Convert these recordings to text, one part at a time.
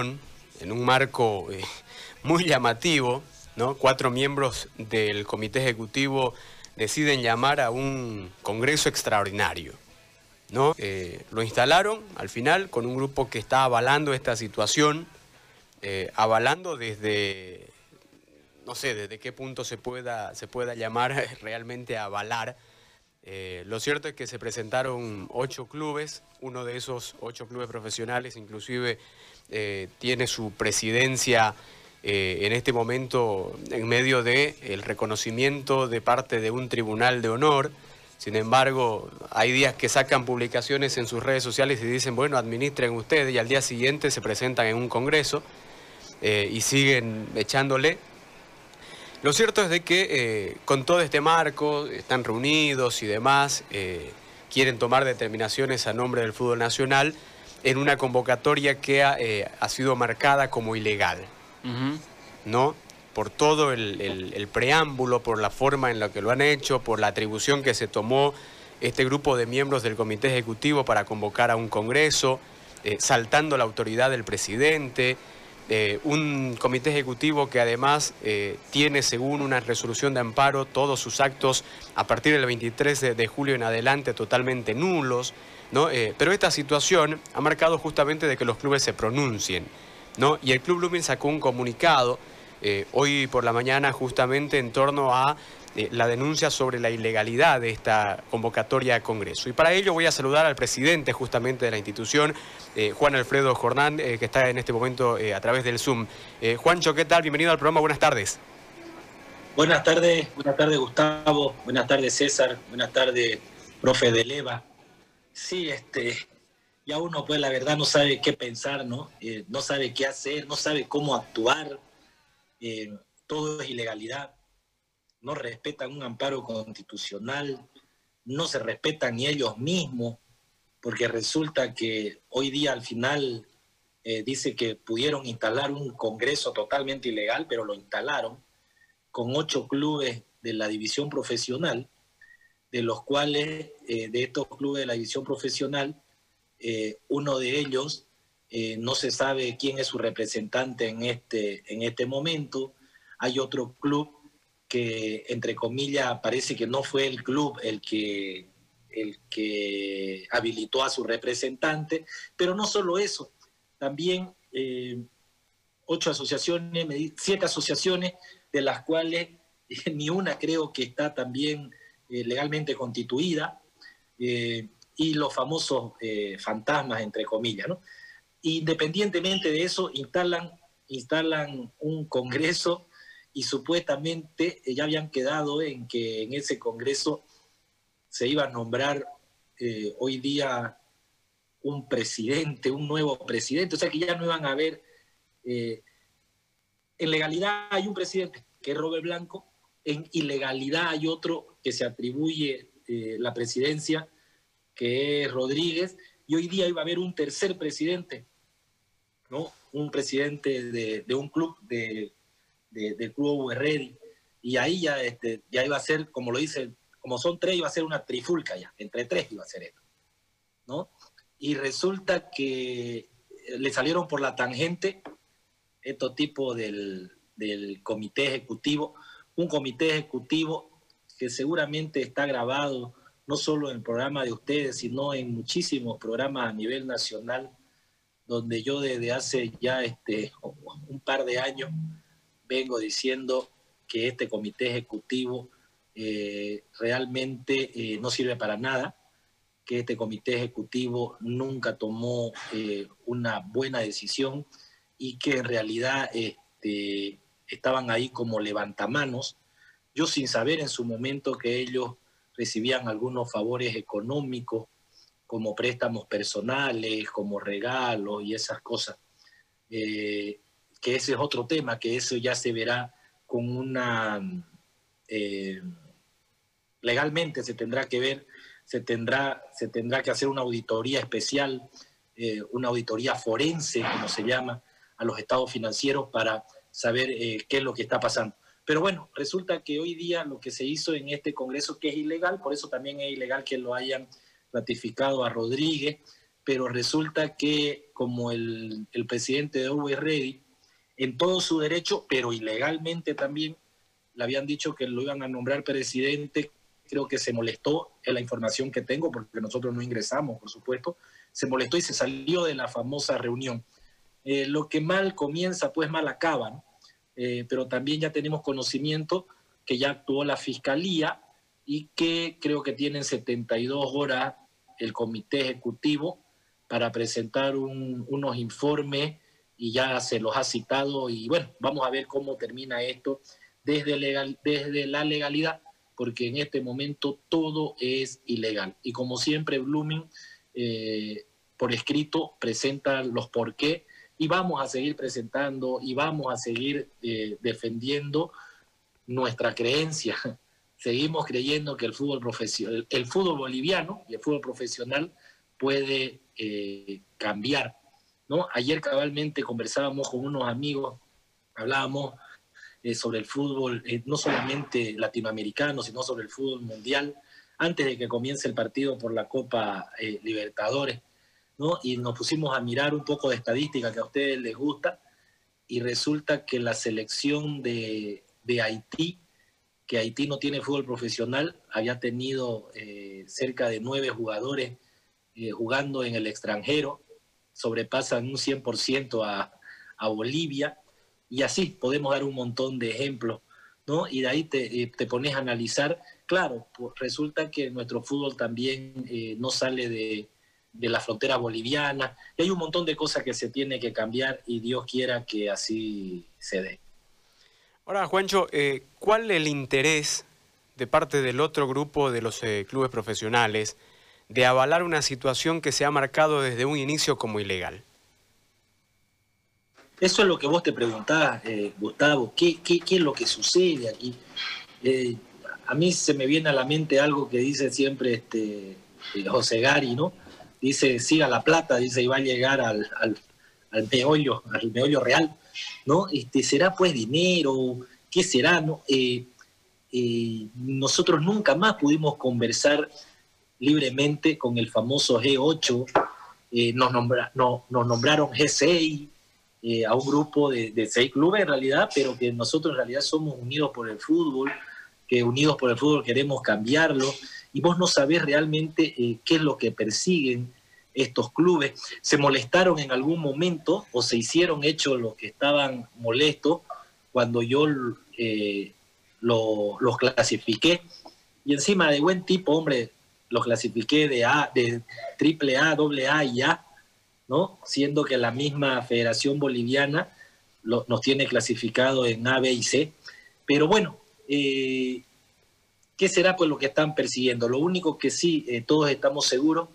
en un marco eh, muy llamativo. Cuatro miembros del comité ejecutivo deciden llamar a un congreso extraordinario. Eh, lo instalaron al final con un grupo que está avalando esta situación, eh, avalando desde, no sé, desde qué punto se pueda, se pueda llamar realmente avalar. Eh, lo cierto es que se presentaron ocho clubes, uno de esos ocho clubes profesionales inclusive tiene su presidencia en este momento en medio del el reconocimiento de parte de un tribunal de honor. Sin embargo, hay días que sacan publicaciones en sus redes sociales y dicen, bueno, administren ustedes y al día siguiente se presentan en un congreso eh, y siguen echándole. Lo cierto es de que eh, con todo este marco están reunidos y demás, eh, quieren tomar determinaciones a nombre del fútbol nacional en una convocatoria que ha, sido marcada como ilegal. ¿No? por todo el, preámbulo, por la forma en la que lo han hecho, por la atribución que se tomó este grupo de miembros del comité ejecutivo para convocar a un congreso, eh, saltando la autoridad del presidente, eh, un comité ejecutivo que además eh, tiene, según una resolución de amparo, todos sus actos a partir del 23 de, julio en adelante totalmente nulos, ¿no? pero esta situación ha marcado justamente de que los clubes se pronuncien, ¿no? Y el Club Lumin sacó un comunicado eh, hoy por la mañana justamente en torno a eh, la denuncia sobre la ilegalidad de esta convocatoria de Congreso. Y para ello voy a saludar al presidente justamente de la institución, eh, Juan Alfredo Jornán, que está en este momento a través del Zoom. Juancho, ¿qué tal? Bienvenido al programa, buenas tardes. Buenas tardes, buenas tardes Gustavo, buenas tardes César, buenas tardes profe de Leva. Sí, este, ya uno pues la verdad no sabe qué pensar, ¿no? no sabe qué hacer, no sabe cómo actuar eh, todo es ilegalidad, no respetan un amparo constitucional, no se respetan ni ellos mismos, porque resulta que hoy día al final eh, dice que pudieron instalar un congreso totalmente ilegal, pero lo instalaron con ocho clubes de la división profesional, de los cuales, eh, de estos clubes de la división profesional, uno de ellos eh, no se sabe quién es su representante en este, en este momento. Hay otro club que, entre comillas, parece que no fue el club el que, el que habilitó a su representante, pero no solo eso, también eh, ocho asociaciones, siete asociaciones, de las cuales ni una creo que está también eh, legalmente constituida, y los famosos fantasmas, entre comillas, ¿no? Independientemente de eso, instalan, instalan un congreso y supuestamente ya habían quedado en que en ese congreso se iba a nombrar eh, hoy día un presidente, un nuevo presidente, o sea que ya no iban a haber... Eh, en legalidad hay un presidente, que es Robert Blanco, en ilegalidad hay otro que se atribuye eh, la presidencia, que es Rodríguez, y hoy día iba a haber un tercer presidente, un presidente de, un club de, del club Ready, y ahí ya, este, ya iba a ser, como lo dice, como son tres, iba a ser una trifulca ya, entre tres iba a ser esto, ¿no? Y resulta que le salieron por la tangente estos tipos del, del comité ejecutivo, un comité ejecutivo que seguramente está grabado no solo en el programa de ustedes, sino en muchísimos programas a nivel nacional donde yo desde hace ya este, un par de años vengo diciendo que este comité ejecutivo eh, realmente eh, no sirve para nada, que este comité ejecutivo nunca tomó eh, una buena decisión y que en realidad este, estaban ahí como levantamanos, yo sin saber en su momento que ellos recibían algunos favores económicos como préstamos personales, como regalos y esas cosas. Eh, que ese es otro tema, que eso ya se verá con una... Eh, legalmente se tendrá que ver, se tendrá, se tendrá que hacer una auditoría especial, eh, una auditoría forense, como se llama, a los estados financieros para saber qué es lo que está pasando. Pero bueno, resulta que hoy día lo que se hizo en este Congreso, que es ilegal, por eso también es ilegal que lo hayan ratificado a Rodríguez, pero resulta que como el, presidente de Uwe Ready, en todo su derecho, pero ilegalmente también, le habían dicho que lo iban a nombrar presidente, creo que se molestó en la información que tengo, porque nosotros no ingresamos, por supuesto, se molestó y se salió de la famosa reunión. Eh, lo que mal comienza, pues mal acaba, eh, pero también ya tenemos conocimiento que ya actuó la fiscalía y que creo que tienen 72 horas el comité ejecutivo para presentar unos informes y ya se los ha citado y bueno, vamos a ver cómo termina esto desde, legal, desde la legalidad, porque en este momento todo es ilegal. Y como siempre, Blooming eh, por escrito presenta los por qué y vamos a seguir presentando y vamos a seguir eh, defendiendo nuestra creencia. Seguimos creyendo que el fútbol profesional, el fútbol boliviano y el fútbol profesional puede eh, cambiar. ¿No? Ayer cabalmente conversábamos con unos amigos, hablábamos eh, sobre el fútbol, no solamente latinoamericano, sino sobre el fútbol mundial, antes de que comience el partido por la Copa Libertadores. ¿no? Y nos pusimos a mirar un poco de estadística que a ustedes les gusta y resulta que la selección de, Haití, que Haití no tiene fútbol profesional, había tenido eh, cerca de nueve jugadores eh, jugando en el extranjero, sobrepasan un 100% a, a Bolivia, y así podemos dar un montón de ejemplos, ¿no? Y de ahí te, eh, te pones a analizar, claro, pues resulta que nuestro fútbol también no sale de, de la frontera boliviana. Y hay un montón de cosas que se tiene que cambiar y Dios quiera que así se dé. Ahora, Juancho, eh, ¿cuál es el interés de parte del otro grupo de los eh, clubes profesionales de avalar una situación que se ha marcado desde un inicio como ilegal? Eso es lo que vos te preguntás, eh, Gustavo. ¿Qué, ¿Qué, qué, es lo que sucede aquí? a mí se me viene a la mente algo que dice siempre este, José Gari, ¿no? dice, siga la plata, dice, y va a llegar al, al, al meollo, al meollo real, ¿no? Este, ¿Será pues dinero? ¿Qué será? No? Eh, eh, nosotros nunca más pudimos conversar libremente con el famoso G8, eh, nos, no, nos nombraron G6, a un grupo de, de, seis clubes en realidad, pero que nosotros en realidad somos unidos por el fútbol, que unidos por el fútbol queremos cambiarlo, y vos no sabés realmente eh, qué es lo que persiguen estos clubes. Se molestaron en algún momento o se hicieron hechos los que estaban molestos cuando yo eh, los clasifiqué. Y encima de buen tipo, hombre, los clasifiqué de A, de triple A, doble A y A, ¿no? Siendo que la misma Federación Boliviana nos tiene clasificado en A, B y C. Pero bueno, eh, ¿Qué será pues lo que están persiguiendo? Lo único que sí eh, todos estamos seguros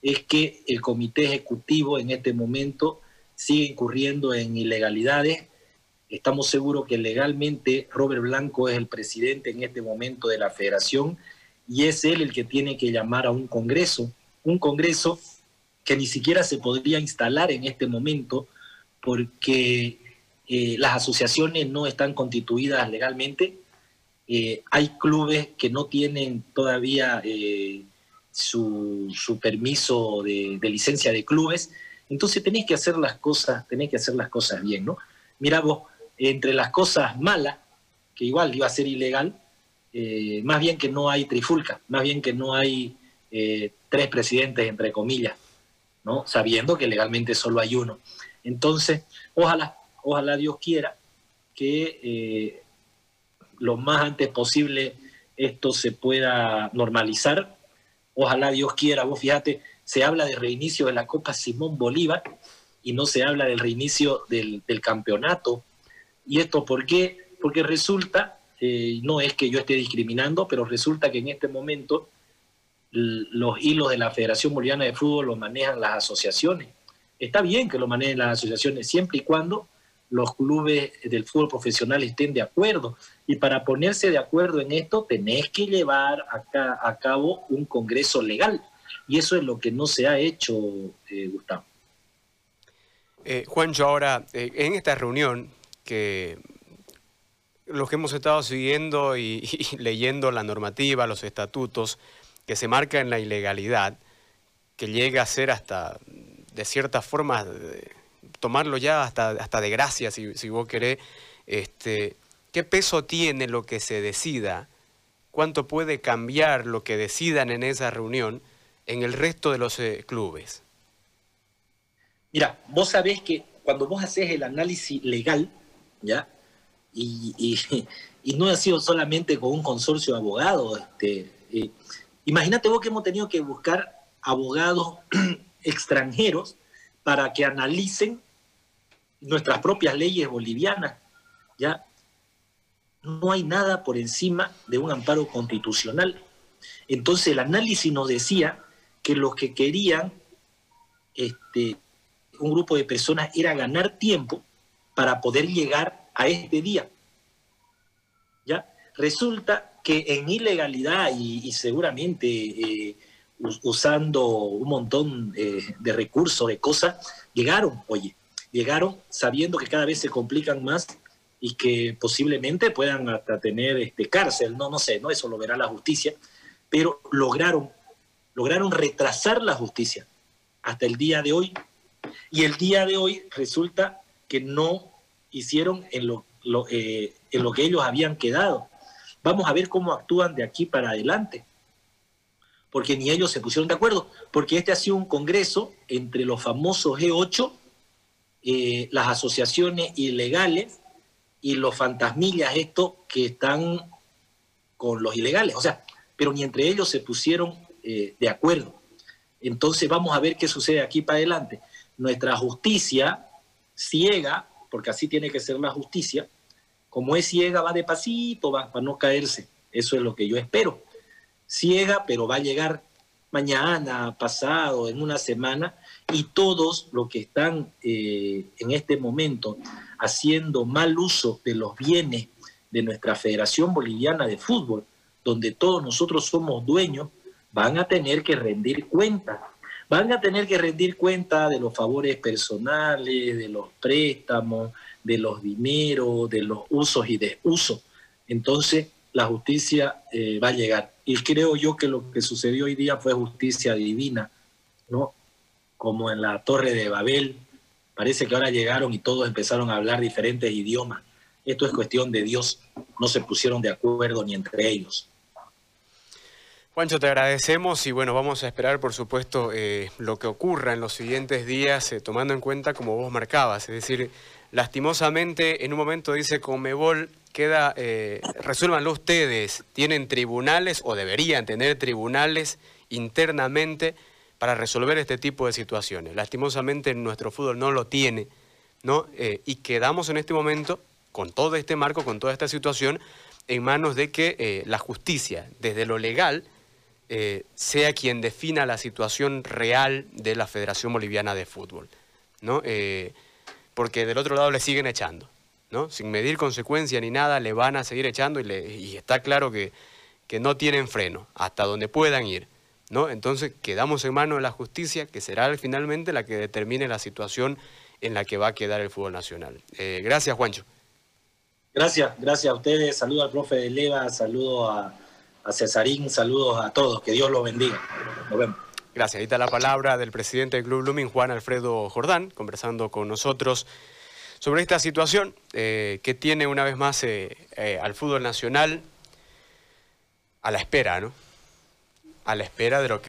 es que el comité ejecutivo en este momento sigue incurriendo en ilegalidades. Estamos seguros que legalmente Robert Blanco es el presidente en este momento de la federación y es él el que tiene que llamar a un congreso, un congreso que ni siquiera se podría instalar en este momento porque eh, las asociaciones no están constituidas legalmente, eh, hay clubes que no tienen todavía eh, su, permiso de, licencia de clubes, entonces tenéis que hacer las cosas, tenéis que hacer las cosas bien, ¿no? Mira vos, entre las cosas malas, que igual iba a ser ilegal, eh, más bien que no hay trifulca, más bien que no hay tres presidentes, entre comillas, ¿no? Sabiendo que legalmente solo hay uno. Entonces, ojalá, ojalá Dios quiera que lo más antes posible esto se pueda normalizar. Ojalá Dios quiera, vos fíjate, se habla de reinicio de la Copa Simón Bolívar y no se habla del reinicio del, campeonato. ¿Y esto por qué? Porque resulta, eh, no es que yo esté discriminando, pero resulta que en este momento los hilos de la Federación Boliviana de Fútbol los manejan las asociaciones. Está bien que lo manejen las asociaciones siempre y cuando los clubes del fútbol profesional estén de acuerdo. Y para ponerse de acuerdo en esto, tenés que llevar a, cabo un congreso legal. Y eso es lo que no se ha hecho, eh, Gustavo. Eh, Juancho, ahora, eh, en esta reunión que los que hemos estado siguiendo y, leyendo la normativa, los estatutos, que se marca en la ilegalidad, que llega a ser hasta, de cierta forma, tomarlo ya hasta, hasta de gracia, si, si vos querés, este, ¿qué peso tiene lo que se decida? ¿Cuánto puede cambiar lo que decidan en esa reunión en el resto de los eh, clubes? Mira, vos sabés que cuando vos haces el análisis legal, ¿ya? Y, no ha sido solamente con un consorcio de abogados, este, eh, imagínate vos que hemos tenido que buscar abogados extranjeros para que analicen nuestras propias leyes bolivianas, ¿ya? No hay nada por encima de un amparo constitucional. Entonces el análisis nos decía que los que querían este, un grupo de personas era ganar tiempo para poder llegar a este día. ¿Ya? Resulta que en ilegalidad y, seguramente eh, usando un montón eh, de recursos, de cosas, llegaron, oye, llegaron sabiendo que cada vez se complican más y que posiblemente puedan hasta tener este, cárcel, no, no sé, no, eso lo verá la justicia, pero lograron, lograron retrasar la justicia hasta el día de hoy y el día de hoy resulta que no hicieron en lo, eh, en lo que ellos habían quedado. Vamos a ver cómo actúan de aquí para adelante, porque ni ellos se pusieron de acuerdo, porque este ha sido un congreso entre los famosos G8, eh, las asociaciones ilegales y los fantasmillas estos que están con los ilegales, o sea, pero ni entre ellos se pusieron eh, de acuerdo. Entonces vamos a ver qué sucede aquí para adelante nuestra justicia ciega, porque así tiene que ser la justicia, como es ciega va de pasito, va para no caerse. Eso es lo que yo espero. Ciega, pero va a llegar mañana, pasado, en una semana, y todos los que están eh, en este momento haciendo mal uso de los bienes de nuestra Federación Boliviana de Fútbol, donde todos nosotros somos dueños, van a tener que rendir cuentas van a tener que rendir cuenta de los favores personales, de los préstamos, de los dineros, de los usos y desusos. Entonces, la justicia eh, va a llegar. Y creo yo que lo que sucedió hoy día fue justicia divina, ¿no? Como en la Torre de Babel. Parece que ahora llegaron y todos empezaron a hablar diferentes idiomas. Esto es cuestión de Dios. No se pusieron de acuerdo ni entre ellos. Juancho, te agradecemos y bueno, vamos a esperar por supuesto eh, lo que ocurra en los siguientes días, eh, tomando en cuenta como vos marcabas, es decir, lastimosamente en un momento dice Comebol, queda, eh, ustedes, tienen tribunales o deberían tener tribunales internamente para resolver este tipo de situaciones. Lastimosamente nuestro fútbol no lo tiene, ¿no? y quedamos en este momento, con todo este marco, con toda esta situación, en manos de que la justicia, desde lo legal, eh, sea quien defina la situación real de la Federación Boliviana de Fútbol, ¿no? Eh, porque del otro lado le siguen echando, ¿no? Sin medir consecuencia ni nada, le van a seguir echando y, está claro que, que, no tienen freno hasta donde puedan ir, ¿no? Entonces quedamos en manos de la justicia, que será finalmente la que determine la situación en la que va a quedar el fútbol nacional. Eh, gracias, Juancho. Gracias, gracias a ustedes. Saludo al profe de Leva, saludo a a Cesarín, saludos a todos, que Dios los bendiga. Nos vemos. Gracias. Ahí está la palabra del presidente del Club Blooming, Juan Alfredo Jordán, conversando con nosotros sobre esta situación eh, que tiene una vez más eh, eh, al fútbol nacional a la espera, ¿no? A la espera de lo que